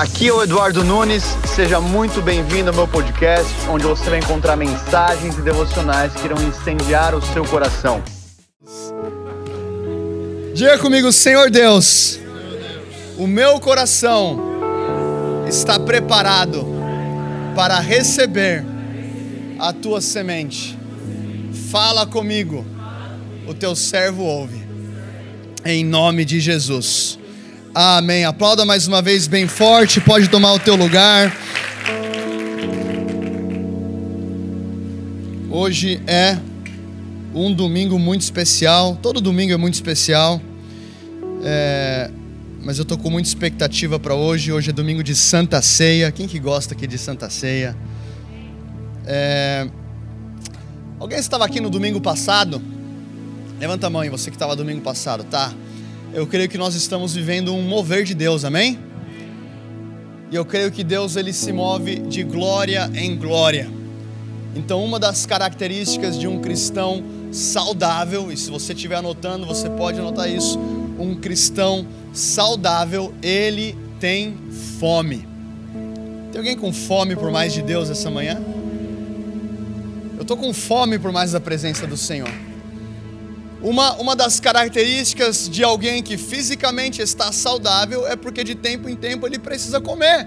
Aqui é o Eduardo Nunes, seja muito bem-vindo ao meu podcast, onde você vai encontrar mensagens e devocionais que irão incendiar o seu coração. Diga comigo, Senhor Deus, o meu coração está preparado para receber a tua semente. Fala comigo, o teu servo ouve, em nome de Jesus. Amém. Aplauda mais uma vez bem forte. Pode tomar o teu lugar. Hoje é um domingo muito especial. Todo domingo é muito especial. É, mas eu tô com muita expectativa para hoje. Hoje é domingo de Santa Ceia. Quem que gosta aqui de Santa Ceia? É, alguém estava aqui no domingo passado? Levanta a mão aí, você que estava domingo passado, tá? Eu creio que nós estamos vivendo um mover de Deus, amém? E eu creio que Deus ele se move de glória em glória. Então, uma das características de um cristão saudável, e se você estiver anotando, você pode anotar isso, um cristão saudável, ele tem fome. Tem alguém com fome por mais de Deus essa manhã? Eu estou com fome por mais da presença do Senhor. Uma, uma das características de alguém que fisicamente está saudável é porque de tempo em tempo ele precisa comer.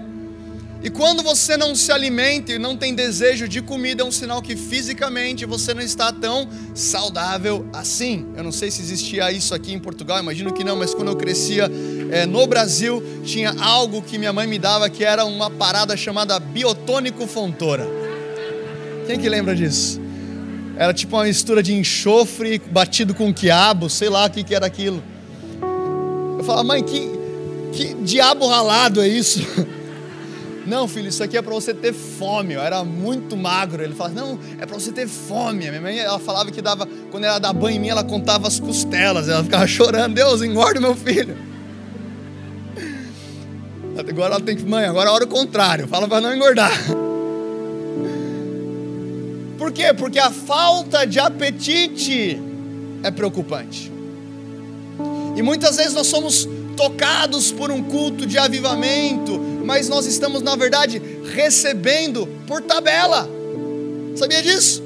E quando você não se alimenta e não tem desejo de comida, é um sinal que fisicamente você não está tão saudável assim. Eu não sei se existia isso aqui em Portugal, imagino que não, mas quando eu crescia é, no Brasil, tinha algo que minha mãe me dava que era uma parada chamada biotônico fontora. Quem que lembra disso? Era tipo uma mistura de enxofre batido com quiabo, sei lá o que, que era aquilo. Eu falava, mãe, que, que diabo ralado é isso? Não, filho, isso aqui é para você ter fome. Eu era muito magro. Ele falava, não, é para você ter fome. A minha mãe, ela falava que dava, quando ela dava banho em mim, ela contava as costelas. Ela ficava chorando, Deus, engorda meu filho. Agora ela tem que, mãe, agora é a hora o contrário. Fala para não engordar. Por quê? Porque a falta de apetite é preocupante. E muitas vezes nós somos tocados por um culto de avivamento, mas nós estamos, na verdade, recebendo por tabela. Sabia disso?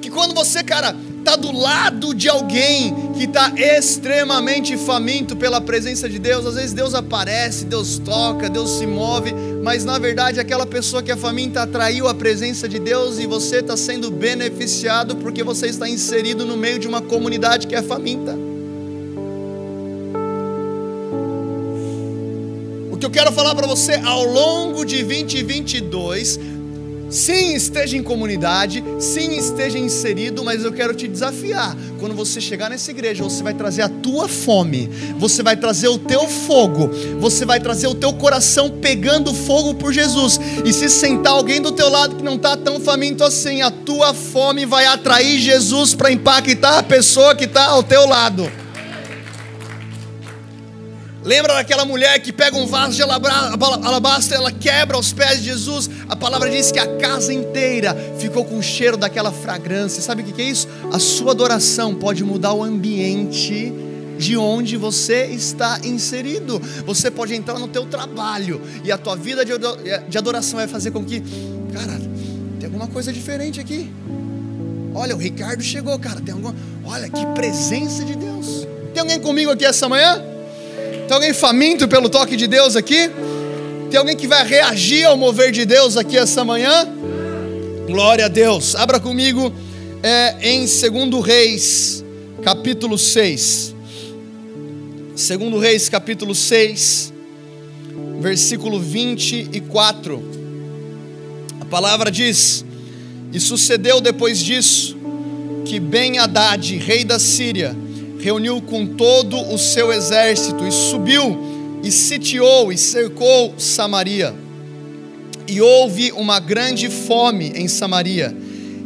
Que quando você, cara, está do lado de alguém que está extremamente faminto pela presença de Deus, às vezes Deus aparece, Deus toca, Deus se move, mas na verdade aquela pessoa que é faminta atraiu a presença de Deus e você está sendo beneficiado porque você está inserido no meio de uma comunidade que é faminta. O que eu quero falar para você ao longo de 2022 Sim, esteja em comunidade, sim, esteja inserido, mas eu quero te desafiar. Quando você chegar nessa igreja, você vai trazer a tua fome, você vai trazer o teu fogo, você vai trazer o teu coração pegando fogo por Jesus. E se sentar alguém do teu lado que não está tão faminto assim, a tua fome vai atrair Jesus para impactar a pessoa que está ao teu lado. Lembra daquela mulher que pega um vaso de alabastro, ela quebra aos pés de Jesus. A palavra diz que a casa inteira ficou com o cheiro daquela fragrância. Sabe o que é isso? A sua adoração pode mudar o ambiente de onde você está inserido. Você pode entrar no teu trabalho e a tua vida de adoração vai fazer com que, cara, tem alguma coisa diferente aqui. Olha, o Ricardo chegou, cara, tem alguma, olha que presença de Deus. Tem alguém comigo aqui essa manhã? Tem alguém faminto pelo toque de Deus aqui? Tem alguém que vai reagir ao mover de Deus aqui essa manhã? Glória a Deus. Abra comigo é, em 2 Reis, capítulo 6. 2 Reis, capítulo 6, versículo 24. A palavra diz: E sucedeu depois disso que Ben-Hadad, rei da Síria, reuniu com todo o seu exército e subiu e sitiou e cercou Samaria. E houve uma grande fome em Samaria.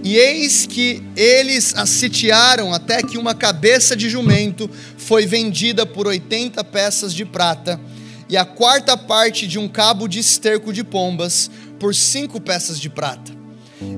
E eis que eles a sitiaram até que uma cabeça de jumento foi vendida por 80 peças de prata, e a quarta parte de um cabo de esterco de pombas por cinco peças de prata.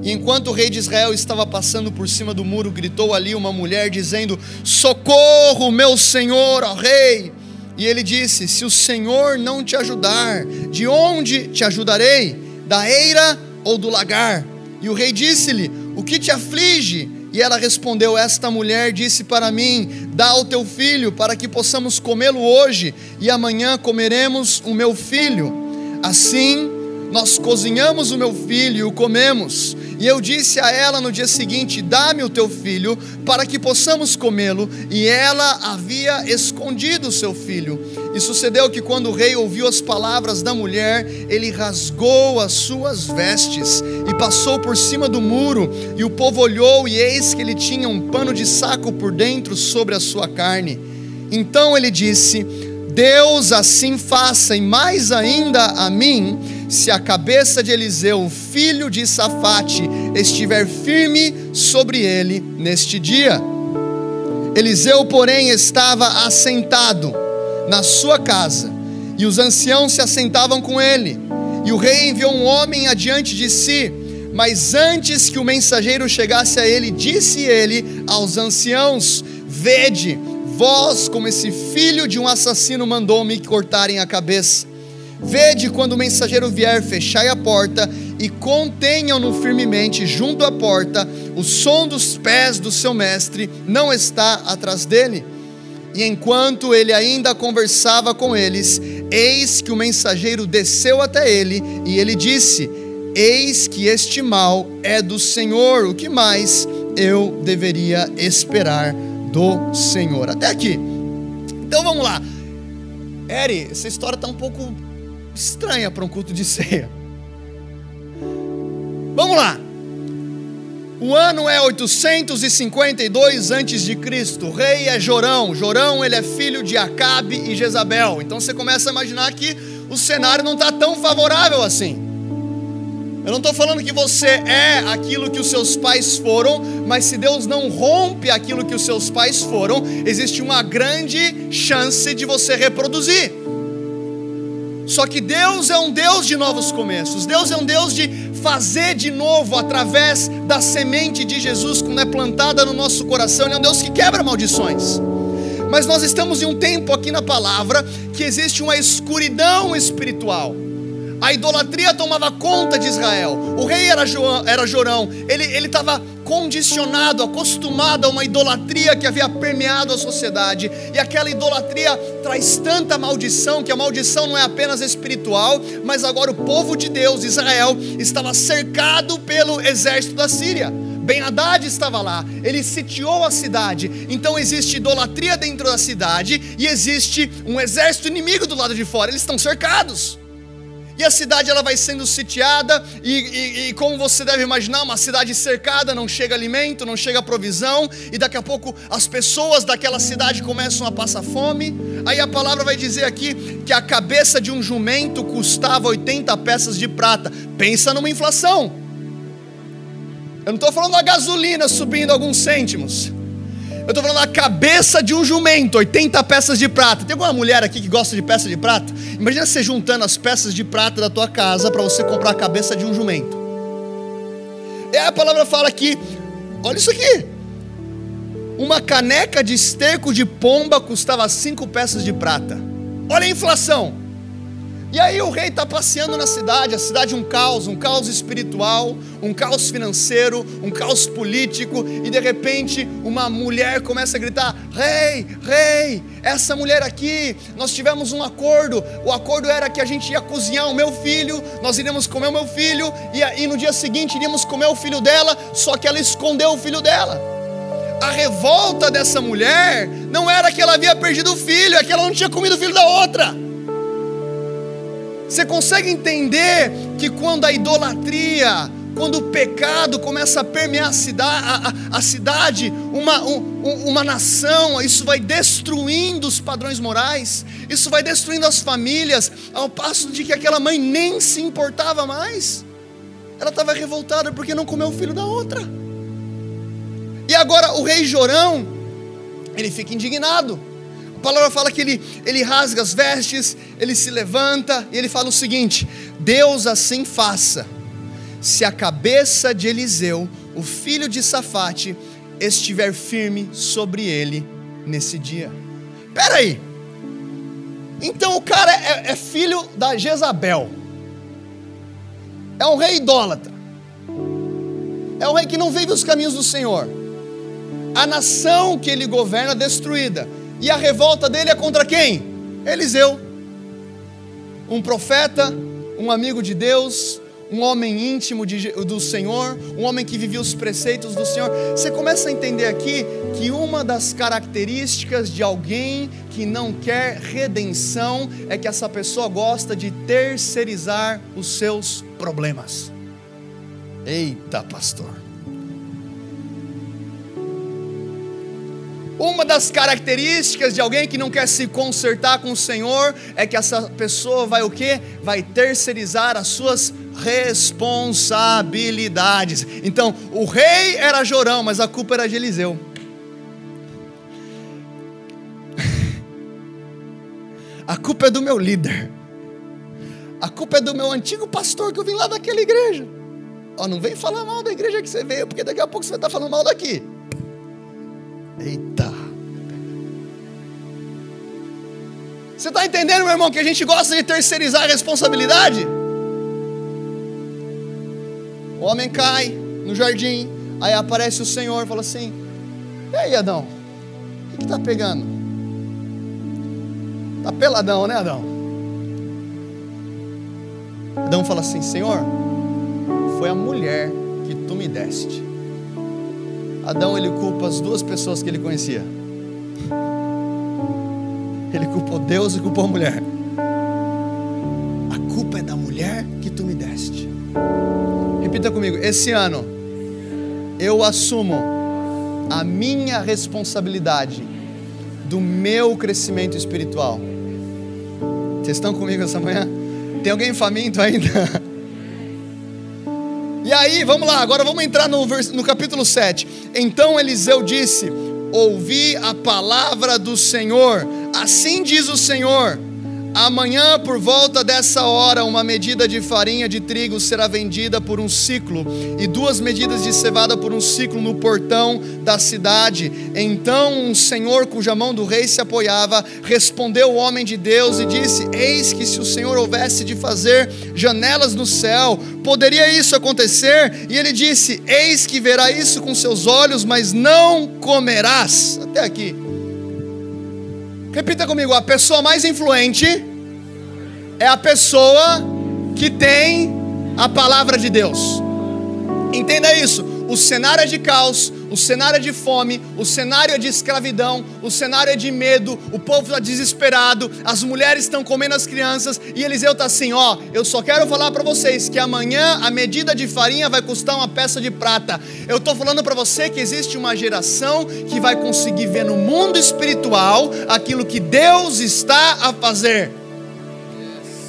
E enquanto o rei de Israel estava passando por cima do muro, gritou ali uma mulher dizendo: Socorro, meu senhor, ó rei! E ele disse: Se o Senhor não te ajudar, de onde te ajudarei? Da eira ou do lagar? E o rei disse-lhe: O que te aflige? E ela respondeu: Esta mulher disse para mim: Dá ao teu filho, para que possamos comê-lo hoje, e amanhã comeremos o meu filho. Assim, nós cozinhamos o meu filho e o comemos. E eu disse a ela no dia seguinte: Dá-me o teu filho, para que possamos comê-lo. E ela havia escondido o seu filho. E sucedeu que, quando o rei ouviu as palavras da mulher, ele rasgou as suas vestes e passou por cima do muro. E o povo olhou, e eis que ele tinha um pano de saco por dentro sobre a sua carne. Então ele disse: Deus assim faça, e mais ainda a mim se a cabeça de Eliseu, filho de Safate, estiver firme sobre ele neste dia. Eliseu, porém, estava assentado na sua casa, e os anciãos se assentavam com ele. E o rei enviou um homem adiante de si, mas antes que o mensageiro chegasse a ele, disse ele aos anciãos: Vede, vós, como esse filho de um assassino, mandou-me cortarem a cabeça. Vede quando o mensageiro vier, fechai a porta e contenham-no firmemente junto à porta. O som dos pés do seu mestre não está atrás dele. E enquanto ele ainda conversava com eles, eis que o mensageiro desceu até ele e ele disse: Eis que este mal é do Senhor. O que mais eu deveria esperar do Senhor? Até aqui. Então vamos lá. Eri, essa história está um pouco estranha para um culto de ceia. Vamos lá. O ano é 852 antes de Cristo. O rei é Jorão. Jorão ele é filho de Acabe e Jezabel. Então você começa a imaginar que o cenário não está tão favorável assim. Eu não estou falando que você é aquilo que os seus pais foram, mas se Deus não rompe aquilo que os seus pais foram, existe uma grande chance de você reproduzir. Só que Deus é um Deus de novos começos. Deus é um Deus de fazer de novo através da semente de Jesus quando é plantada no nosso coração. Ele é um Deus que quebra maldições. Mas nós estamos em um tempo aqui na palavra que existe uma escuridão espiritual. A idolatria tomava conta de Israel. O rei era, João, era Jorão. Ele estava condicionado, acostumado a uma idolatria que havia permeado a sociedade. E aquela idolatria traz tanta maldição, que a maldição não é apenas espiritual, mas agora o povo de Deus, Israel, estava cercado pelo exército da Síria. Ben Haddad estava lá, ele sitiou a cidade. Então existe idolatria dentro da cidade e existe um exército inimigo do lado de fora. Eles estão cercados. E a cidade ela vai sendo sitiada, e, e, e, como você deve imaginar, uma cidade cercada, não chega alimento, não chega provisão, e daqui a pouco as pessoas daquela cidade começam a passar fome. Aí a palavra vai dizer aqui que a cabeça de um jumento custava 80 peças de prata. Pensa numa inflação. Eu não estou falando da gasolina subindo alguns cêntimos. Eu estou falando da cabeça de um jumento, 80 peças de prata. Tem alguma mulher aqui que gosta de peça de prata? Imagina você juntando as peças de prata da tua casa para você comprar a cabeça de um jumento. E a palavra fala aqui, olha isso aqui. Uma caneca de esterco de pomba custava cinco peças de prata. Olha a inflação. E aí o rei está passeando na cidade, a cidade um caos, um caos espiritual, um caos financeiro, um caos político, e de repente uma mulher começa a gritar: Rei, rei, essa mulher aqui, nós tivemos um acordo, o acordo era que a gente ia cozinhar o meu filho, nós iríamos comer o meu filho, e, e no dia seguinte iríamos comer o filho dela, só que ela escondeu o filho dela. A revolta dessa mulher não era que ela havia perdido o filho, é que ela não tinha comido o filho da outra. Você consegue entender que quando a idolatria, quando o pecado começa a permear a cidade, a, a, a cidade uma, um, uma nação, isso vai destruindo os padrões morais, isso vai destruindo as famílias, ao passo de que aquela mãe nem se importava mais. Ela estava revoltada porque não comeu o filho da outra. E agora o rei Jorão, ele fica indignado palavra fala que ele, ele rasga as vestes, ele se levanta e ele fala o seguinte: Deus assim faça, se a cabeça de Eliseu, o filho de Safate, estiver firme sobre ele nesse dia. Espera aí, Então o cara é, é filho da Jezabel. É um rei idólatra. É um rei que não vive os caminhos do Senhor. A nação que ele governa é destruída. E a revolta dele é contra quem? Eliseu. Um profeta, um amigo de Deus, um homem íntimo de, do Senhor, um homem que vivia os preceitos do Senhor. Você começa a entender aqui que uma das características de alguém que não quer redenção é que essa pessoa gosta de terceirizar os seus problemas. Eita, pastor. Uma das características de alguém que não quer se consertar com o Senhor é que essa pessoa vai o quê? Vai terceirizar as suas responsabilidades. Então, o rei era Jorão, mas a culpa era de Eliseu. A culpa é do meu líder. A culpa é do meu antigo pastor que eu vim lá daquela igreja. Ó, não vem falar mal da igreja que você veio, porque daqui a pouco você vai estar falando mal daqui. Eita. Você está entendendo, meu irmão, que a gente gosta de terceirizar a responsabilidade? O homem cai no jardim, aí aparece o Senhor e fala assim: E aí, Adão? O que está pegando? Está peladão, né, Adão? Adão fala assim: Senhor, foi a mulher que tu me deste. Adão ele culpa as duas pessoas que ele conhecia. Ele culpou Deus e culpou a mulher. A culpa é da mulher que tu me deste. Repita comigo: esse ano eu assumo a minha responsabilidade do meu crescimento espiritual. Vocês estão comigo essa manhã? Tem alguém faminto ainda? Aí, vamos lá, agora vamos entrar no, no capítulo 7. Então Eliseu disse: Ouvi a palavra do Senhor, assim diz o Senhor Amanhã, por volta dessa hora, uma medida de farinha de trigo será vendida por um ciclo, e duas medidas de cevada por um ciclo no portão da cidade. Então, um senhor cuja mão do rei se apoiava, respondeu o homem de Deus e disse: Eis que se o Senhor houvesse de fazer janelas no céu, poderia isso acontecer? E ele disse: Eis que verá isso com seus olhos, mas não comerás. Até aqui. Repita comigo: a pessoa mais influente é a pessoa que tem a palavra de Deus. Entenda isso. O cenário é de caos, o cenário é de fome, o cenário é de escravidão, o cenário é de medo, o povo está desesperado, as mulheres estão comendo as crianças, e Eliseu está assim: ó, eu só quero falar para vocês que amanhã a medida de farinha vai custar uma peça de prata. Eu estou falando para você que existe uma geração que vai conseguir ver no mundo espiritual aquilo que Deus está a fazer.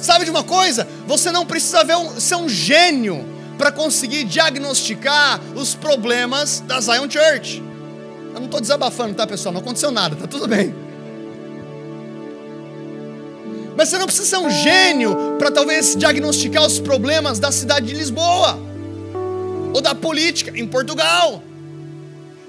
Sabe de uma coisa? Você não precisa um, ser um gênio para conseguir diagnosticar os problemas da Zion Church. Eu não estou desabafando, tá, pessoal? Não aconteceu nada, tá tudo bem. Mas você não precisa ser um gênio para talvez diagnosticar os problemas da cidade de Lisboa ou da política em Portugal.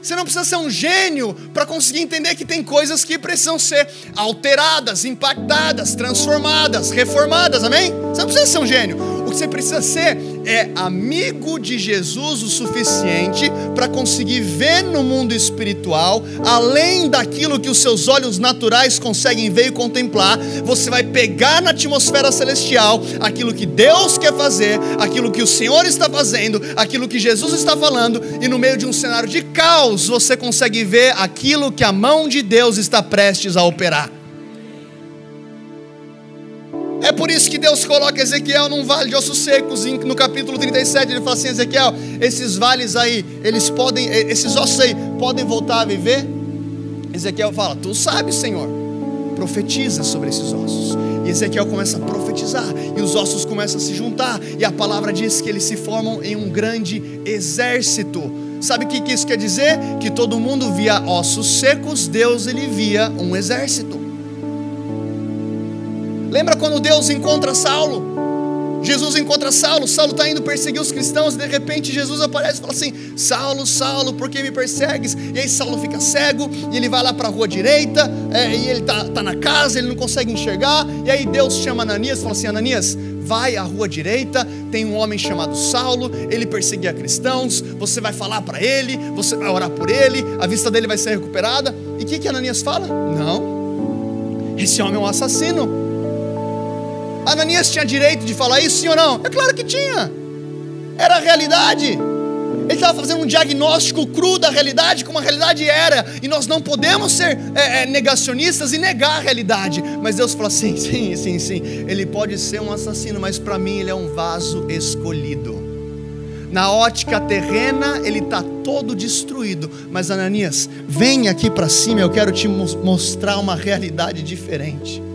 Você não precisa ser um gênio para conseguir entender que tem coisas que precisam ser alteradas, impactadas, transformadas, reformadas, amém? Você não precisa ser um gênio. O que você precisa ser é amigo de Jesus o suficiente para conseguir ver no mundo espiritual, além daquilo que os seus olhos naturais conseguem ver e contemplar. Você vai pegar na atmosfera celestial aquilo que Deus quer fazer, aquilo que o Senhor está fazendo, aquilo que Jesus está falando, e no meio de um cenário de caos, você consegue ver aquilo que a mão de Deus está prestes a operar. É por isso que Deus coloca Ezequiel num vale de ossos secos. No capítulo 37 ele fala assim: Ezequiel, esses vales aí, eles podem, esses ossos aí podem voltar a viver? Ezequiel fala: Tu sabes, Senhor. Profetiza sobre esses ossos. E Ezequiel começa a profetizar, e os ossos começam a se juntar, e a palavra diz que eles se formam em um grande exército. Sabe o que isso quer dizer? Que todo mundo via ossos secos, Deus ele via um exército. Lembra quando Deus encontra Saulo? Jesus encontra Saulo, Saulo está indo perseguir os cristãos, e de repente Jesus aparece e fala assim: Saulo, Saulo, por que me persegues? E aí Saulo fica cego, e ele vai lá para a rua direita, é, e ele está tá na casa, ele não consegue enxergar, e aí Deus chama Ananias e fala assim: Ananias, vai à rua direita, tem um homem chamado Saulo, ele perseguia cristãos, você vai falar para ele, você vai orar por ele, a vista dele vai ser recuperada. E o que, que Ananias fala? Não, esse homem é um assassino. Ananias tinha direito de falar isso, sim ou não? É claro que tinha. Era a realidade. Ele estava fazendo um diagnóstico cru da realidade, como a realidade era. E nós não podemos ser é, é, negacionistas e negar a realidade. Mas Deus fala assim: sim, sim, sim. Ele pode ser um assassino, mas para mim ele é um vaso escolhido. Na ótica terrena, ele está todo destruído. Mas Ananias, vem aqui para cima, eu quero te mostrar uma realidade diferente.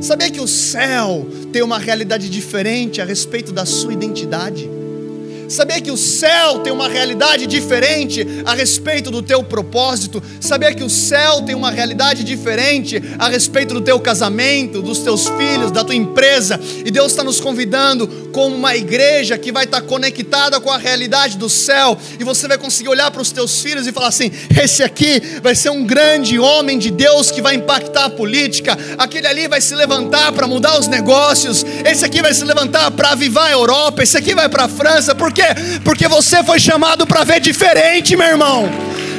Sabia que o céu tem uma realidade diferente a respeito da sua identidade? Sabia que o céu tem uma realidade diferente a respeito do teu propósito? Sabia que o céu tem uma realidade diferente a respeito do teu casamento, dos teus filhos, da tua empresa? E Deus está nos convidando como uma igreja que vai estar conectada com a realidade do céu. E você vai conseguir olhar para os teus filhos e falar assim: esse aqui vai ser um grande homem de Deus que vai impactar a política. Aquele ali vai se levantar para mudar os negócios. Esse aqui vai se levantar para avivar a Europa. Esse aqui vai para a França. Por quê? Porque você foi chamado para ver diferente, meu irmão.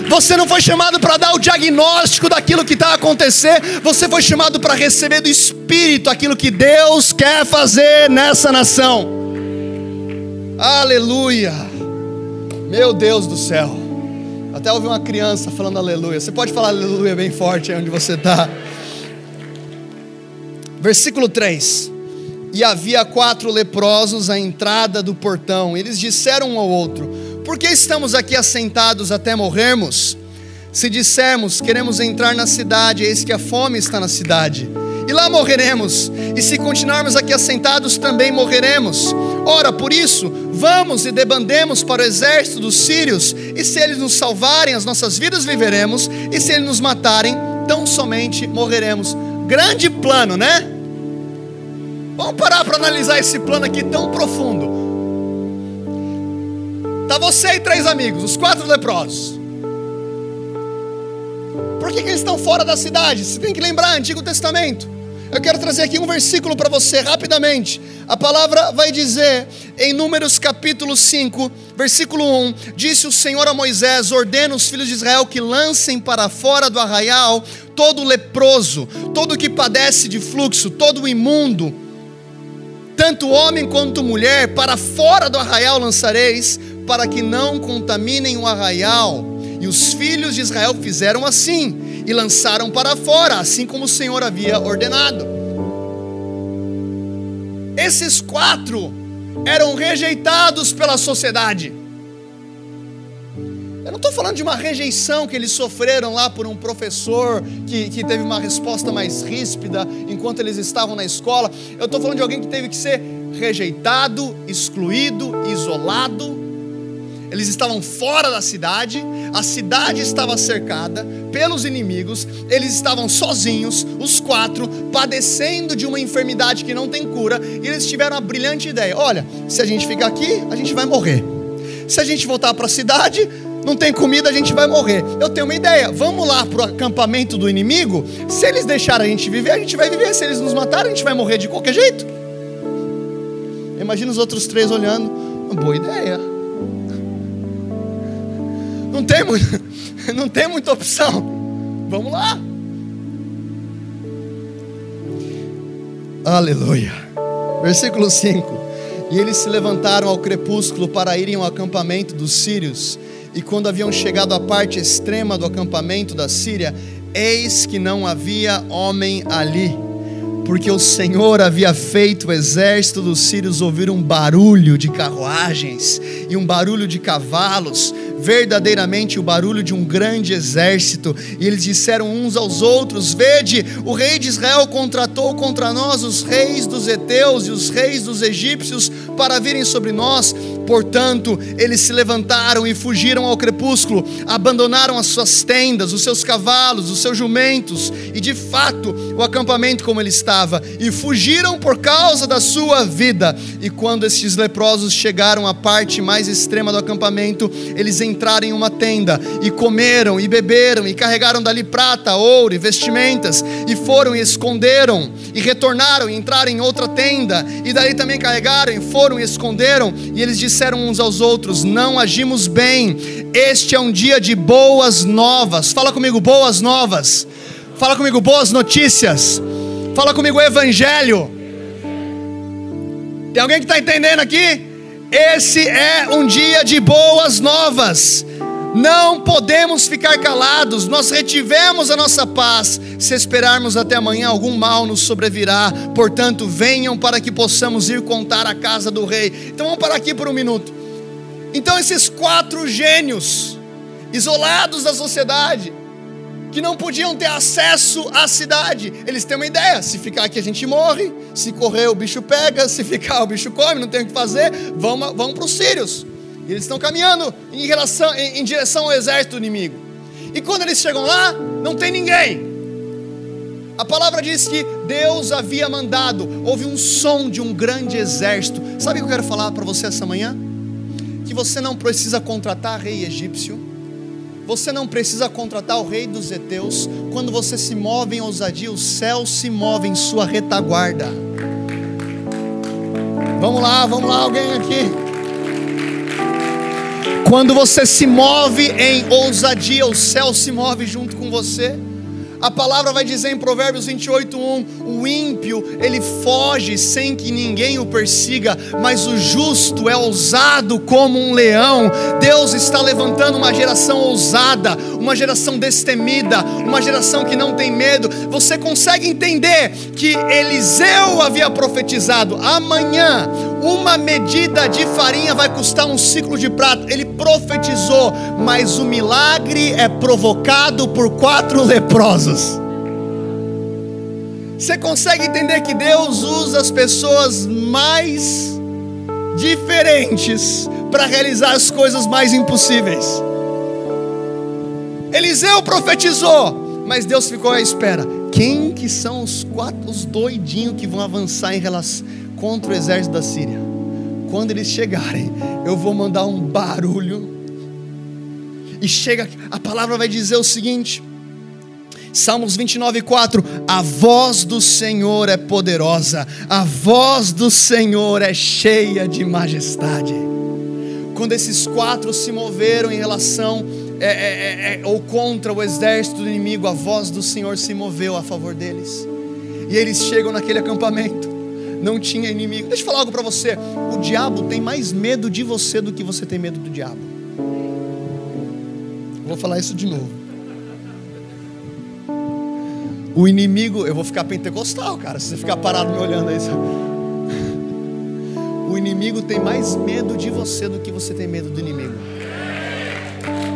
Você não foi chamado para dar o diagnóstico daquilo que está a acontecer, você foi chamado para receber do Espírito aquilo que Deus quer fazer nessa nação. Aleluia! Meu Deus do céu. Até ouvi uma criança falando aleluia. Você pode falar aleluia bem forte aí onde você está. Versículo 3 e havia quatro leprosos à entrada do portão. Eles disseram um ao outro: Por que estamos aqui assentados até morrermos? Se dissermos, queremos entrar na cidade, eis que a fome está na cidade, e lá morreremos, e se continuarmos aqui assentados, também morreremos. Ora, por isso, vamos e debandemos para o exército dos sírios, e se eles nos salvarem, as nossas vidas viveremos, e se eles nos matarem, tão somente morreremos. Grande plano, né? Vamos parar para analisar esse plano aqui tão profundo. Tá você e três amigos, os quatro leprosos. Por que, que eles estão fora da cidade? Você tem que lembrar, Antigo Testamento. Eu quero trazer aqui um versículo para você rapidamente. A palavra vai dizer em Números capítulo 5, versículo 1: Disse o Senhor a Moisés: Ordena os filhos de Israel que lancem para fora do arraial todo leproso, todo que padece de fluxo, todo imundo tanto homem quanto mulher, para fora do arraial lançareis, para que não contaminem o arraial. E os filhos de Israel fizeram assim, e lançaram para fora, assim como o Senhor havia ordenado. Esses quatro eram rejeitados pela sociedade. Eu não estou falando de uma rejeição que eles sofreram lá por um professor que, que teve uma resposta mais ríspida enquanto eles estavam na escola. Eu estou falando de alguém que teve que ser rejeitado, excluído, isolado. Eles estavam fora da cidade, a cidade estava cercada pelos inimigos, eles estavam sozinhos, os quatro, padecendo de uma enfermidade que não tem cura, e eles tiveram a brilhante ideia: olha, se a gente ficar aqui, a gente vai morrer. Se a gente voltar para a cidade, não tem comida, a gente vai morrer. Eu tenho uma ideia, vamos lá para o acampamento do inimigo. Se eles deixarem a gente viver, a gente vai viver. Se eles nos matarem, a gente vai morrer de qualquer jeito. Imagina os outros três olhando. Boa ideia. Não tem, muito, não tem muita opção. Vamos lá. Aleluia. Versículo 5. E eles se levantaram ao crepúsculo para irem ao acampamento dos sírios. E quando haviam chegado à parte extrema do acampamento da Síria, eis que não havia homem ali, porque o Senhor havia feito o exército dos sírios ouvir um barulho de carruagens e um barulho de cavalos verdadeiramente o barulho de um grande exército. E eles disseram uns aos outros: Vede, o rei de Israel contratou contra nós os reis dos heteus e os reis dos egípcios para virem sobre nós. Portanto, eles se levantaram e fugiram ao crepúsculo, abandonaram as suas tendas, os seus cavalos, os seus jumentos, e de fato o acampamento como ele estava, e fugiram por causa da sua vida. E quando estes leprosos chegaram à parte mais extrema do acampamento, eles entraram em uma tenda, e comeram, e beberam, e carregaram dali prata, ouro e vestimentas, e foram e esconderam, e retornaram e entraram em outra tenda, e dali também carregaram, e foram e esconderam, e eles disseram, disseram uns aos outros: Não agimos bem, este é um dia de boas novas. Fala comigo, boas novas. Fala comigo, boas notícias. Fala comigo, evangelho. Tem alguém que está entendendo aqui? Esse é um dia de boas novas. Não podemos ficar calados, nós retivemos a nossa paz. Se esperarmos até amanhã, algum mal nos sobrevirá. Portanto, venham para que possamos ir contar a casa do rei. Então vamos parar aqui por um minuto. Então, esses quatro gênios, isolados da sociedade, que não podiam ter acesso à cidade, eles têm uma ideia: se ficar aqui a gente morre, se correr o bicho pega, se ficar o bicho come, não tem o que fazer, vamos, vamos para os sírios. E eles estão caminhando em, relação, em, em direção ao exército inimigo. E quando eles chegam lá, não tem ninguém. A palavra diz que Deus havia mandado, houve um som de um grande exército. Sabe o que eu quero falar para você essa manhã? Que você não precisa contratar rei egípcio, você não precisa contratar o rei dos heteus. Quando você se move em ousadia, o céu se move em sua retaguarda. Vamos lá, vamos lá, alguém aqui. Quando você se move em ousadia, o céu se move junto com você. A palavra vai dizer em Provérbios 28:1, o ímpio, ele foge sem que ninguém o persiga, mas o justo é ousado como um leão. Deus está levantando uma geração ousada, uma geração destemida, uma geração que não tem medo. Você consegue entender que Eliseu havia profetizado: amanhã uma medida de farinha vai custar um ciclo de prata. Ele profetizou, mas o milagre é provocado por quatro leprosos. Você consegue entender que Deus usa as pessoas mais diferentes para realizar as coisas mais impossíveis? Eliseu profetizou, mas Deus ficou à espera. Quem que são os quatro os doidinhos que vão avançar em relação contra o exército da Síria. Quando eles chegarem, eu vou mandar um barulho. E chega, a palavra vai dizer o seguinte: Salmos 29, 4: A voz do Senhor é poderosa, a voz do Senhor é cheia de majestade. Quando esses quatro se moveram em relação é, é, é, é ou contra o exército do inimigo, a voz do Senhor se moveu a favor deles. E eles chegam naquele acampamento não tinha inimigo. Deixa eu falar algo para você: o diabo tem mais medo de você do que você tem medo do diabo. Vou falar isso de novo. O inimigo, eu vou ficar pentecostal, cara, se você ficar parado me olhando aí. O inimigo tem mais medo de você do que você tem medo do inimigo.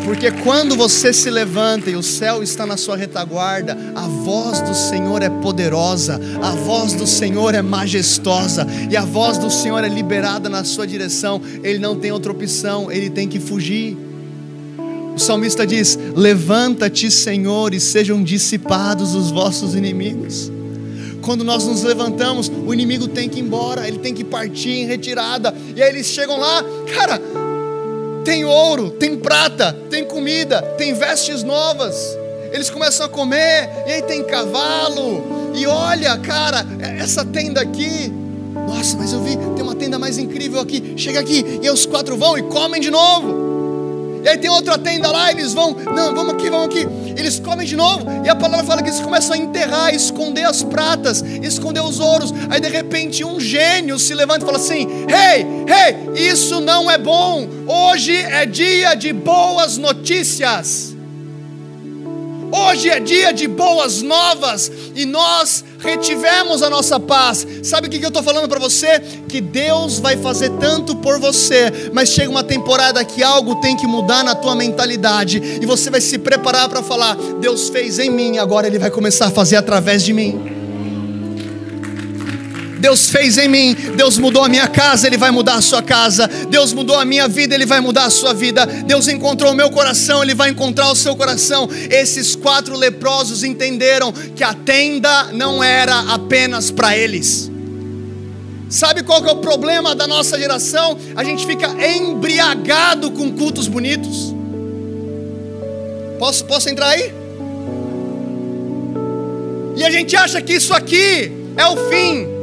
Porque quando você se levanta e o céu está na sua retaguarda, a voz do Senhor é poderosa, a voz do Senhor é majestosa e a voz do Senhor é liberada na sua direção. Ele não tem outra opção, ele tem que fugir. O salmista diz: Levanta-te, Senhor, e sejam dissipados os vossos inimigos. Quando nós nos levantamos, o inimigo tem que ir embora, ele tem que partir em retirada. E aí eles chegam lá, cara, tem ouro, tem prata, tem comida, tem vestes novas. Eles começam a comer, e aí tem cavalo. E olha, cara, essa tenda aqui. Nossa, mas eu vi, tem uma tenda mais incrível aqui. Chega aqui, e os quatro vão e comem de novo. E aí tem outra tenda lá, eles vão, não, vamos aqui, vamos aqui. Eles comem de novo. E a palavra fala que eles começam a enterrar, esconder as pratas, esconder os ouros. Aí de repente um gênio se levanta e fala assim: Hey, hey, isso não é bom. Hoje é dia de boas notícias. Hoje é dia de boas novas e nós retivemos a nossa paz. Sabe o que eu estou falando para você? Que Deus vai fazer tanto por você, mas chega uma temporada que algo tem que mudar na tua mentalidade e você vai se preparar para falar: Deus fez em mim, agora Ele vai começar a fazer através de mim. Deus fez em mim, Deus mudou a minha casa, Ele vai mudar a sua casa, Deus mudou a minha vida, Ele vai mudar a sua vida, Deus encontrou o meu coração, Ele vai encontrar o seu coração. Esses quatro leprosos entenderam que a tenda não era apenas para eles. Sabe qual que é o problema da nossa geração? A gente fica embriagado com cultos bonitos. Posso, posso entrar aí? E a gente acha que isso aqui é o fim.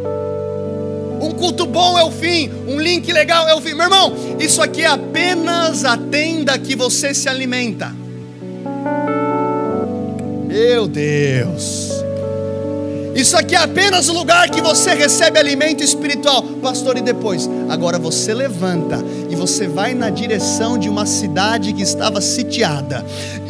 Um culto bom é o fim, um link legal é o fim. Meu irmão, isso aqui é apenas a tenda que você se alimenta. Meu Deus. Isso aqui é apenas o lugar que você recebe alimento espiritual, pastor. E depois, agora você levanta e você vai na direção de uma cidade que estava sitiada,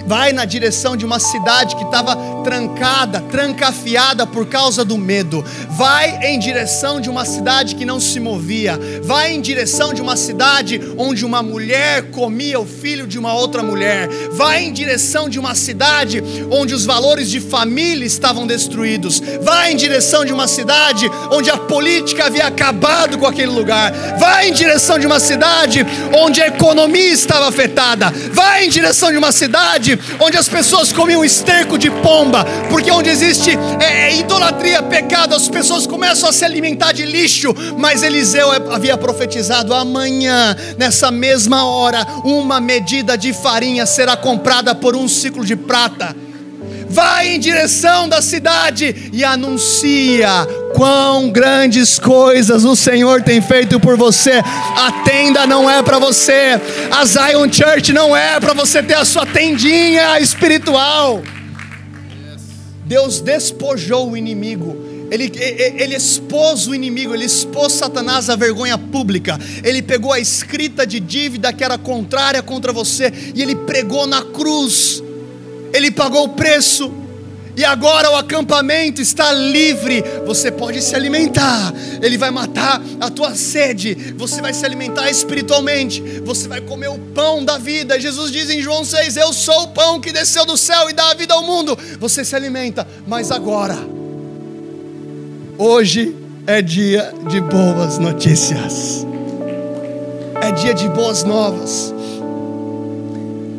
vai na direção de uma cidade que estava trancada, trancafiada por causa do medo. Vai em direção de uma cidade que não se movia. Vai em direção de uma cidade onde uma mulher comia o filho de uma outra mulher. Vai em direção de uma cidade onde os valores de família estavam destruídos. Vai em direção de uma cidade onde a política havia acabado com aquele lugar. Vai em direção de uma cidade onde a economia estava afetada. Vai em direção de uma cidade onde as pessoas comiam esterco de pomba, porque onde existe é, é, idolatria, pecado, as pessoas começam a se alimentar de lixo. Mas Eliseu havia profetizado: amanhã, nessa mesma hora, uma medida de farinha será comprada por um ciclo de prata vai em direção da cidade e anuncia quão grandes coisas o Senhor tem feito por você. A tenda não é para você, a Zion Church não é para você ter a sua tendinha espiritual. Deus despojou o inimigo. Ele, ele expôs o inimigo, ele expôs Satanás à vergonha pública. Ele pegou a escrita de dívida que era contrária contra você e ele pregou na cruz ele pagou o preço, e agora o acampamento está livre. Você pode se alimentar, Ele vai matar a tua sede, você vai se alimentar espiritualmente, você vai comer o pão da vida. Jesus diz em João 6: Eu sou o pão que desceu do céu e dá a vida ao mundo. Você se alimenta, mas agora, hoje é dia de boas notícias, é dia de boas novas.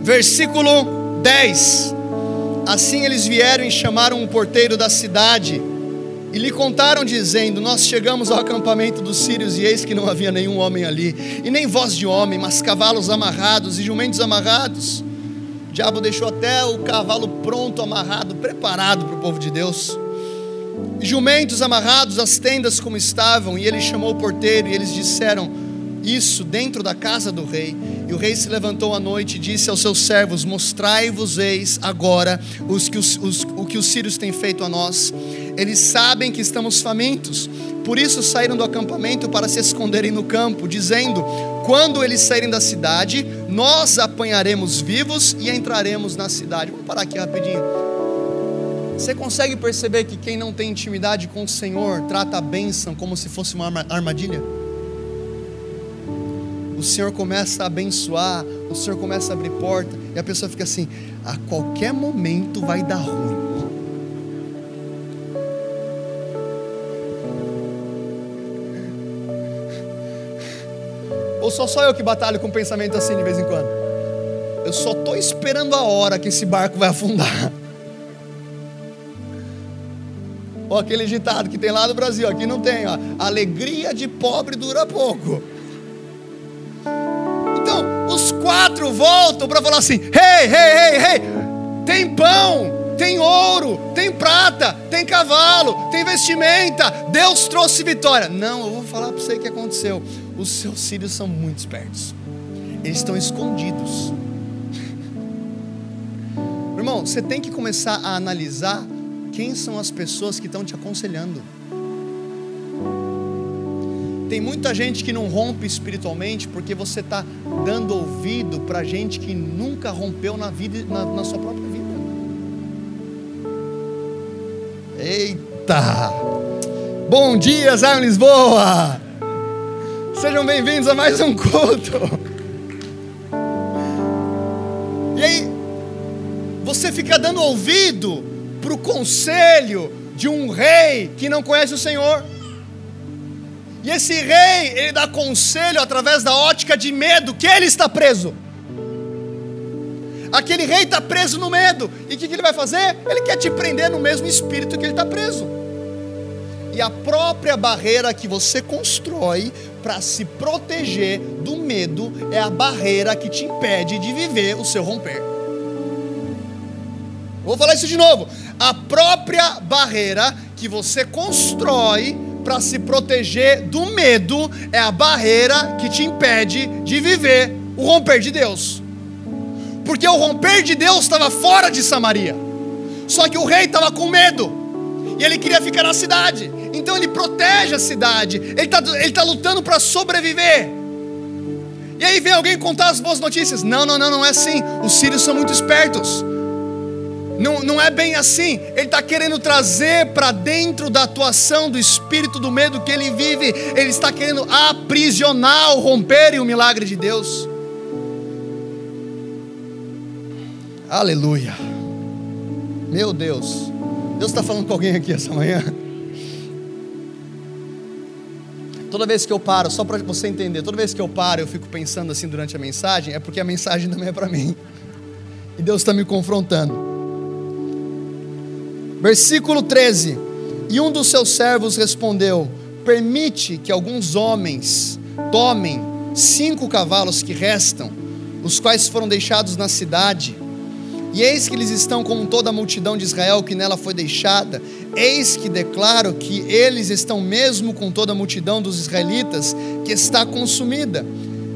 Versículo 10 Assim eles vieram e chamaram o porteiro da cidade e lhe contaram, dizendo: Nós chegamos ao acampamento dos sírios e eis que não havia nenhum homem ali, e nem voz de homem, mas cavalos amarrados e jumentos amarrados. O diabo deixou até o cavalo pronto, amarrado, preparado para o povo de Deus. Jumentos amarrados, as tendas como estavam, e ele chamou o porteiro e eles disseram: isso dentro da casa do rei. E o rei se levantou à noite e disse aos seus servos: Mostrai-vos eis agora os que os, os, o que os sírios têm feito a nós. Eles sabem que estamos famintos, por isso saíram do acampamento para se esconderem no campo, dizendo: Quando eles saírem da cidade, nós apanharemos vivos e entraremos na cidade. Vamos parar aqui rapidinho. Você consegue perceber que quem não tem intimidade com o Senhor trata a bênção como se fosse uma armadilha? O Senhor começa a abençoar, o Senhor começa a abrir porta, e a pessoa fica assim: a qualquer momento vai dar ruim. Ou só só eu que batalho com um pensamento assim de vez em quando? Eu só estou esperando a hora que esse barco vai afundar. Ou aquele ditado que tem lá no Brasil, aqui não tem, ó. Alegria de pobre dura pouco quatro voltam para falar assim: hey, hey, hey, hey, tem pão, tem ouro, tem prata, tem cavalo, tem vestimenta, Deus trouxe vitória. Não, eu vou falar para você o que aconteceu. Os seus filhos são muito espertos, eles estão escondidos. Irmão, você tem que começar a analisar quem são as pessoas que estão te aconselhando. Tem muita gente que não rompe espiritualmente porque você está dando ouvido para gente que nunca rompeu na vida, na, na sua própria vida. Eita! Bom dia, Zion Lisboa! Sejam bem-vindos a mais um culto. E aí, você fica dando ouvido para o conselho de um rei que não conhece o Senhor. E esse rei, ele dá conselho através da ótica de medo, que ele está preso. Aquele rei está preso no medo. E o que, que ele vai fazer? Ele quer te prender no mesmo espírito que ele está preso. E a própria barreira que você constrói para se proteger do medo é a barreira que te impede de viver o seu romper. Vou falar isso de novo. A própria barreira que você constrói para se proteger do medo é a barreira que te impede de viver o romper de Deus. Porque o romper de Deus estava fora de Samaria. Só que o rei estava com medo. E ele queria ficar na cidade. Então ele protege a cidade. Ele está ele tá lutando para sobreviver. E aí vem alguém contar as boas notícias. Não, não, não, não é assim. Os sírios são muito espertos. Não, não é bem assim. Ele está querendo trazer para dentro da atuação do espírito do medo que ele vive. Ele está querendo aprisionar o romper o milagre de Deus. Aleluia. Meu Deus. Deus está falando com alguém aqui essa manhã. Toda vez que eu paro, só para você entender, toda vez que eu paro, eu fico pensando assim durante a mensagem, é porque a mensagem também é para mim. E Deus está me confrontando. Versículo 13: E um dos seus servos respondeu: Permite que alguns homens tomem cinco cavalos que restam, os quais foram deixados na cidade. E eis que eles estão com toda a multidão de Israel que nela foi deixada. Eis que declaro que eles estão mesmo com toda a multidão dos israelitas que está consumida.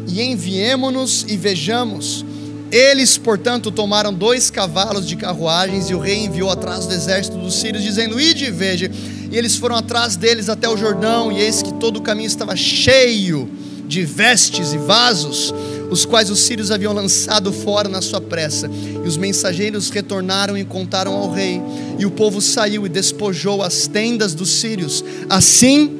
E enviemo-nos e vejamos eles, portanto, tomaram dois cavalos de carruagens e o rei enviou atrás do exército dos sírios, dizendo: Ide e veja. E eles foram atrás deles até o Jordão, e eis que todo o caminho estava cheio de vestes e vasos, os quais os sírios haviam lançado fora na sua pressa. E os mensageiros retornaram e contaram ao rei. E o povo saiu e despojou as tendas dos sírios. Assim,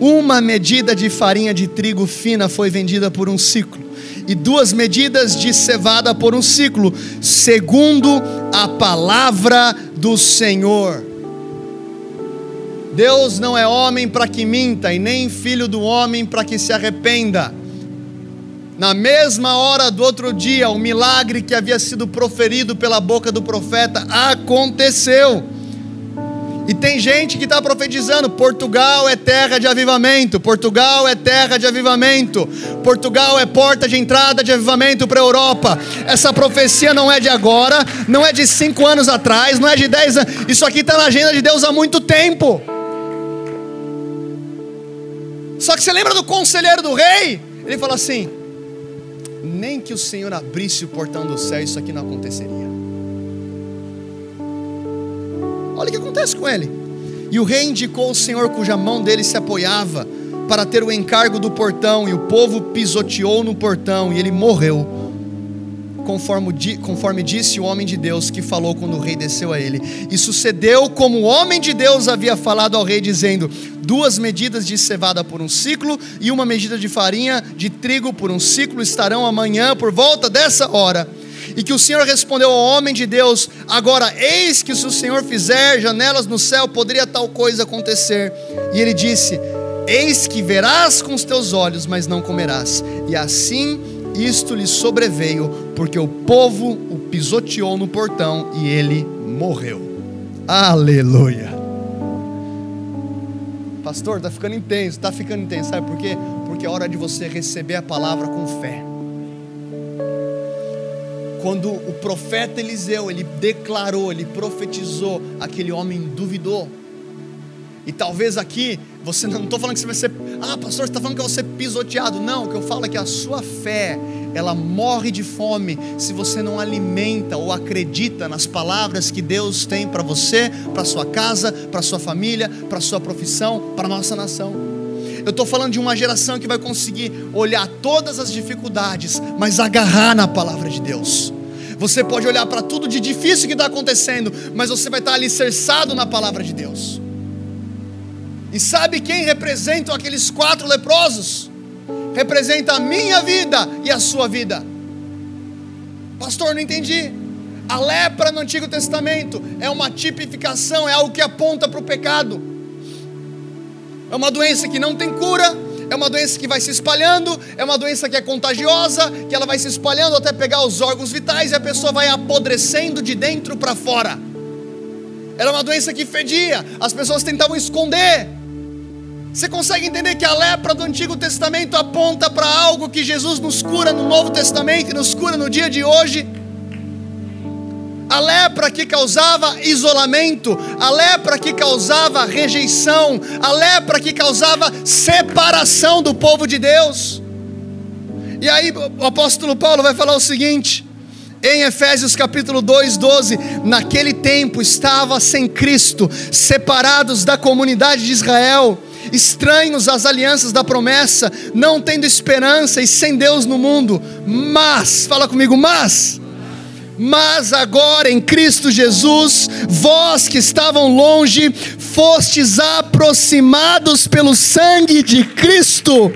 uma medida de farinha de trigo fina foi vendida por um ciclo e duas medidas de cevada por um ciclo, segundo a palavra do Senhor. Deus não é homem para que minta, e nem filho do homem para que se arrependa. Na mesma hora do outro dia, o milagre que havia sido proferido pela boca do profeta aconteceu. E tem gente que está profetizando: Portugal é terra de avivamento, Portugal é terra de avivamento, Portugal é porta de entrada de avivamento para a Europa. Essa profecia não é de agora, não é de cinco anos atrás, não é de dez anos, isso aqui está na agenda de Deus há muito tempo. Só que você lembra do conselheiro do rei? Ele fala assim: nem que o Senhor abrisse o portão do céu, isso aqui não aconteceria. Olha o que acontece com ele. E o rei indicou o Senhor cuja mão dele se apoiava para ter o encargo do portão, e o povo pisoteou no portão, e ele morreu, conforme, disse o homem de Deus que falou quando o rei desceu a ele. E sucedeu como o homem de Deus havia falado ao rei, dizendo: Duas medidas de cevada por um ciclo, e uma medida de farinha de trigo por um ciclo estarão amanhã por volta dessa hora e que o Senhor respondeu ao homem de Deus: Agora, eis que se o Senhor fizer janelas no céu, poderia tal coisa acontecer. E ele disse: Eis que verás com os teus olhos, mas não comerás. E assim isto lhe sobreveio, porque o povo o pisoteou no portão e ele morreu. Aleluia. Pastor, está ficando intenso, está ficando intenso, sabe por quê? Porque é hora de você receber a palavra com fé quando o profeta Eliseu, ele declarou, ele profetizou, aquele homem duvidou. E talvez aqui, você não estou falando que você vai ser, ah, pastor, você está falando que eu vou ser pisoteado. Não, o que eu falo é que a sua fé, ela morre de fome se você não alimenta ou acredita nas palavras que Deus tem para você, para sua casa, para sua família, para sua profissão, para nossa nação. Eu estou falando de uma geração que vai conseguir olhar todas as dificuldades, mas agarrar na palavra de Deus Você pode olhar para tudo de difícil que está acontecendo, mas você vai estar alicerçado na palavra de Deus. E sabe quem representam aqueles quatro leprosos? Representa a minha vida e a sua vida. Pastor, não entendi. A lepra no Antigo Testamento é uma tipificação, é algo que aponta para o pecado. É uma doença que não tem cura, é uma doença que vai se espalhando, é uma doença que é contagiosa, que ela vai se espalhando até pegar os órgãos vitais e a pessoa vai apodrecendo de dentro para fora. Era uma doença que fedia, as pessoas tentavam esconder. Você consegue entender que a lepra do Antigo Testamento aponta para algo que Jesus nos cura no Novo Testamento e nos cura no dia de hoje? A lepra que causava isolamento, a lepra que causava rejeição, a lepra que causava separação do povo de Deus. E aí o apóstolo Paulo vai falar o seguinte, em Efésios capítulo 2, 12: Naquele tempo estava sem Cristo, separados da comunidade de Israel, estranhos às alianças da promessa, não tendo esperança e sem Deus no mundo, mas, fala comigo, mas mas agora em Cristo Jesus, vós que estavam longe, fostes aproximados pelo sangue de Cristo,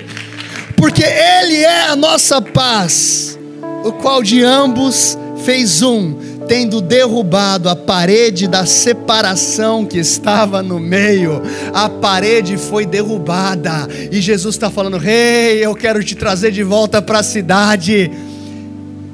porque Ele é a nossa paz, o qual de ambos fez um, tendo derrubado a parede da separação que estava no meio, a parede foi derrubada, e Jesus está falando: Rei, hey, eu quero te trazer de volta para a cidade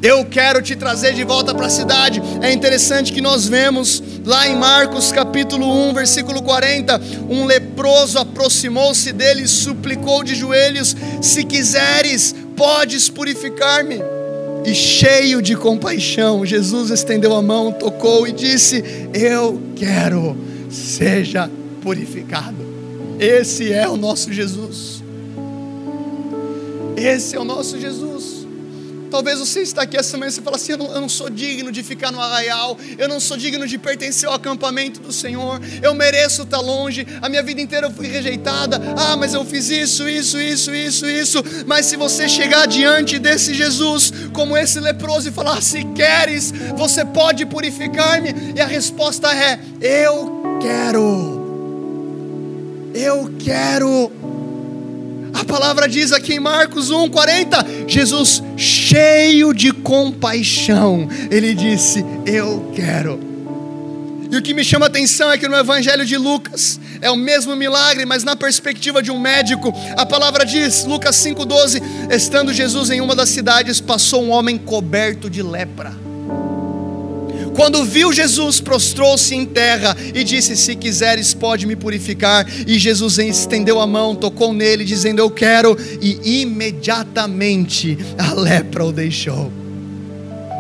eu quero te trazer de volta para a cidade. É interessante que nós vemos lá em Marcos capítulo 1, versículo 40, um leproso aproximou-se dele e suplicou de joelhos: Se quiseres, podes purificar-me. E cheio de compaixão, Jesus estendeu a mão, tocou e disse: Eu quero, seja purificado. Esse é o nosso Jesus. Esse é o nosso Jesus. Talvez você está aqui essa manhã e fala assim: eu não, eu não, sou digno de ficar no arraial, eu não sou digno de pertencer ao acampamento do Senhor, eu mereço estar longe, a minha vida inteira eu fui rejeitada. Ah, mas eu fiz isso, isso, isso, isso, isso. Mas se você chegar diante desse Jesus, como esse leproso, e falar: se queres, você pode purificar-me, e a resposta é: eu quero, eu quero. Palavra diz aqui em Marcos 1:40, Jesus cheio de compaixão, ele disse: "Eu quero". E o que me chama a atenção é que no Evangelho de Lucas é o mesmo milagre, mas na perspectiva de um médico. A palavra diz, Lucas 5,12: Estando Jesus em uma das cidades, passou um homem coberto de lepra. Quando viu Jesus, prostrou-se em terra e disse: Se quiseres, pode me purificar. E Jesus estendeu a mão, tocou nele, dizendo: Eu quero. E imediatamente a lepra o deixou.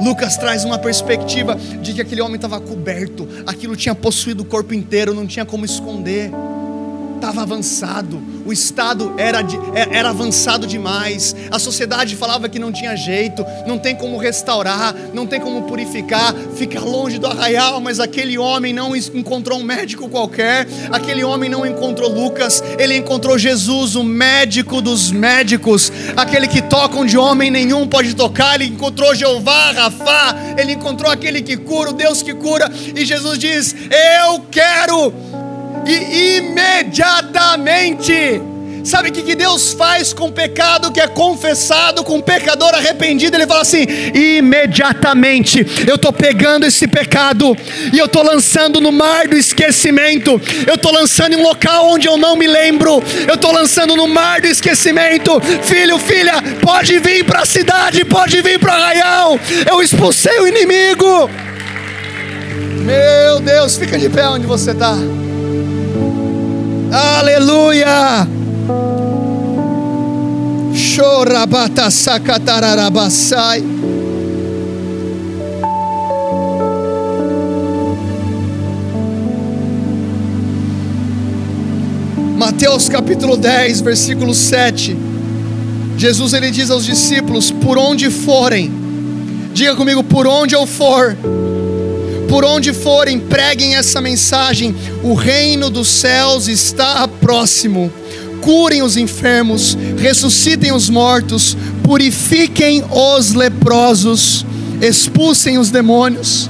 Lucas traz uma perspectiva de que aquele homem estava coberto, aquilo tinha possuído o corpo inteiro, não tinha como esconder estava avançado, o Estado era, de, é, era avançado demais, a sociedade falava que não tinha jeito, não tem como restaurar, não tem como purificar, fica longe do arraial, mas aquele homem não encontrou um médico qualquer, aquele homem não encontrou Lucas, ele encontrou Jesus, o médico dos médicos, aquele que toca onde homem nenhum pode tocar, ele encontrou Jeová, Rafá, ele encontrou aquele que cura, o Deus que cura, e Jesus diz: Eu quero e imediatamente. Sabe o que Deus faz com o pecado que é confessado, com o pecador arrependido? Ele fala assim: imediatamente eu estou pegando esse pecado e eu estou lançando no mar do esquecimento, eu estou lançando em um local onde eu não me lembro, eu estou lançando no mar do esquecimento. Filho, filha, pode vir para a cidade, pode vir para o arraial. Eu expulsei o inimigo. Meu Deus, fica de pé onde você está. Aleluia! Chorabata sacatararabasai. Mateus capítulo 10, versículo 7. Jesus ele diz aos discípulos: Por onde forem, diga comigo, por onde eu for, por onde forem, preguem essa mensagem: o reino dos céus está próximo. Curem os enfermos, ressuscitem os mortos, purifiquem os leprosos, expulsem os demônios.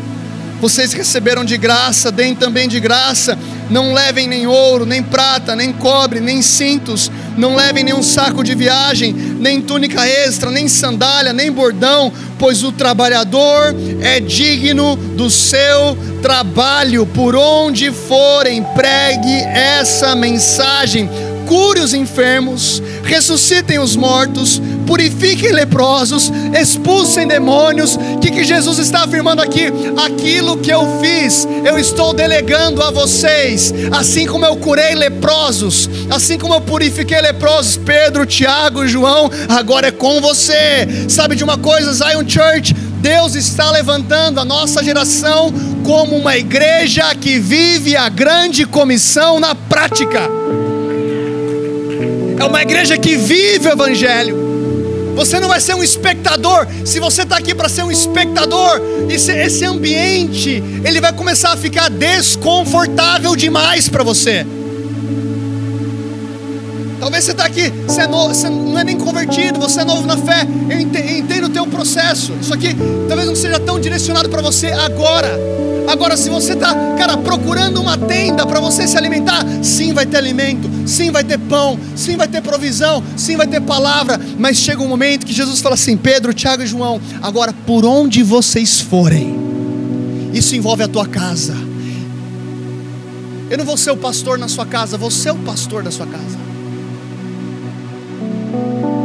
Vocês receberam de graça, deem também de graça. Não levem nem ouro, nem prata, nem cobre, nem cintos. Não levem nenhum saco de viagem, nem túnica extra, nem sandália, nem bordão, pois o trabalhador é digno do seu trabalho. Por onde forem, pregue essa mensagem cure os enfermos, ressuscitem os mortos, purifiquem leprosos, expulsem demônios. O que, que Jesus está afirmando aqui? Aquilo que eu fiz, eu estou delegando a vocês. Assim como eu curei leprosos, assim como eu purifiquei leprosos, Pedro, Tiago João, agora é com você. Sabe de uma coisa, Zion Church? Deus está levantando a nossa geração como uma igreja que vive a grande comissão na prática é uma igreja que vive o Evangelho. Você não vai ser um espectador. Se você está aqui para ser um espectador, esse, esse ambiente ele vai começar a ficar desconfortável demais para você. Talvez você está aqui, você, é você, não é nem convertido, você é novo na fé. Eu entendo o teu processo. Isso aqui talvez não seja tão direcionado para você agora. Agora, se você está, cara, procurando uma tenda para você se alimentar, sim, vai ter alimento, sim, vai ter pão, sim, vai ter provisão, sim, vai ter palavra. Mas chega um momento que Jesus fala assim: Pedro, Tiago e João, agora por onde vocês forem, isso envolve a tua casa. Eu não vou ser o pastor na sua casa, vou ser o pastor da sua casa. Thank you.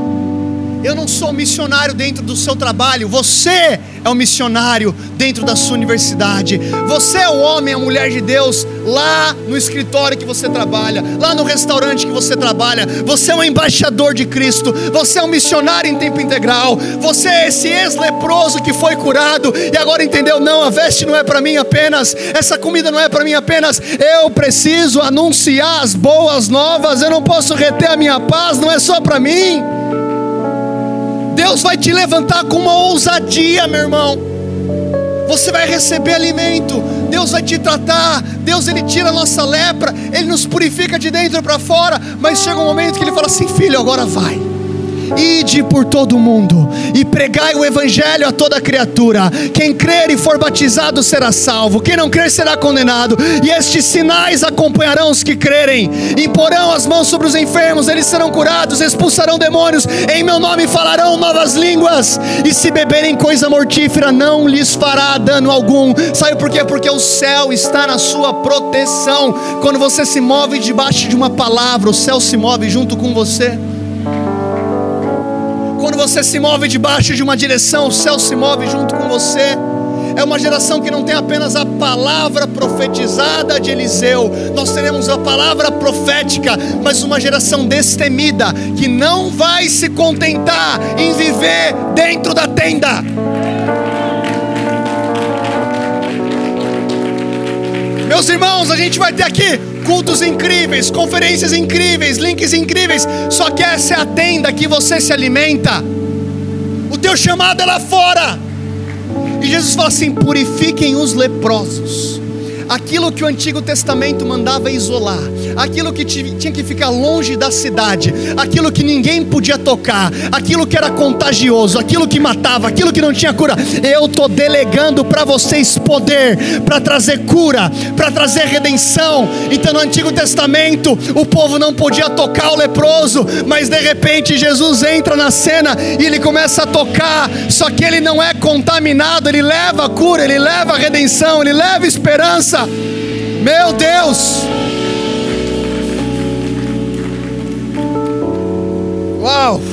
Eu não sou missionário dentro do seu trabalho, você é o missionário dentro da sua universidade. Você é o homem, a mulher de Deus lá no escritório que você trabalha, lá no restaurante que você trabalha. Você é um embaixador de Cristo, você é um missionário em tempo integral. Você é esse ex-leproso que foi curado e agora entendeu: não, a veste não é para mim apenas, essa comida não é para mim apenas. Eu preciso anunciar as boas novas, eu não posso reter a minha paz, não é só para mim. Deus vai te levantar com uma ousadia, meu irmão. Você vai receber alimento, Deus vai te tratar, Deus ele tira a nossa lepra, ele nos purifica de dentro para fora, mas chega um momento que ele fala assim: "Filho, agora vai". Ide por todo o mundo e pregai o evangelho a toda criatura. Quem crer e for batizado será salvo, quem não crer será condenado. E estes sinais acompanharão os que crerem. Imporão as mãos sobre os enfermos, eles serão curados, expulsarão demônios, em meu nome falarão novas línguas. E se beberem coisa mortífera, não lhes fará dano algum. Sabe por quê? Porque o céu está na sua proteção. Quando você se move debaixo de uma palavra, o céu se move junto com você. Quando você se move debaixo de uma direção, o céu se move junto com você. É uma geração que não tem apenas a palavra profetizada de Eliseu, nós teremos a palavra profética, mas uma geração destemida, que não vai se contentar em viver dentro da tenda. Meus irmãos, a gente vai ter aqui cultos incríveis, conferências incríveis, links incríveis. Só que essa é a tenda que você se alimenta. O teu chamado é lá fora. E Jesus fala assim: purifiquem os leprosos aquilo que o Antigo Testamento mandava isolar, aquilo que tinha que ficar longe da cidade, aquilo que ninguém podia tocar, aquilo que era contagioso, aquilo que matava, aquilo que não tinha cura. Eu estou delegando para vocês poder para trazer cura, para trazer redenção. Então, no Antigo Testamento, o povo não podia tocar o leproso, mas de repente Jesus entra na cena e ele começa a tocar, só que ele não é contaminado, ele leva a cura, ele leva a redenção, ele leva a esperança. Meu Deus! Uau!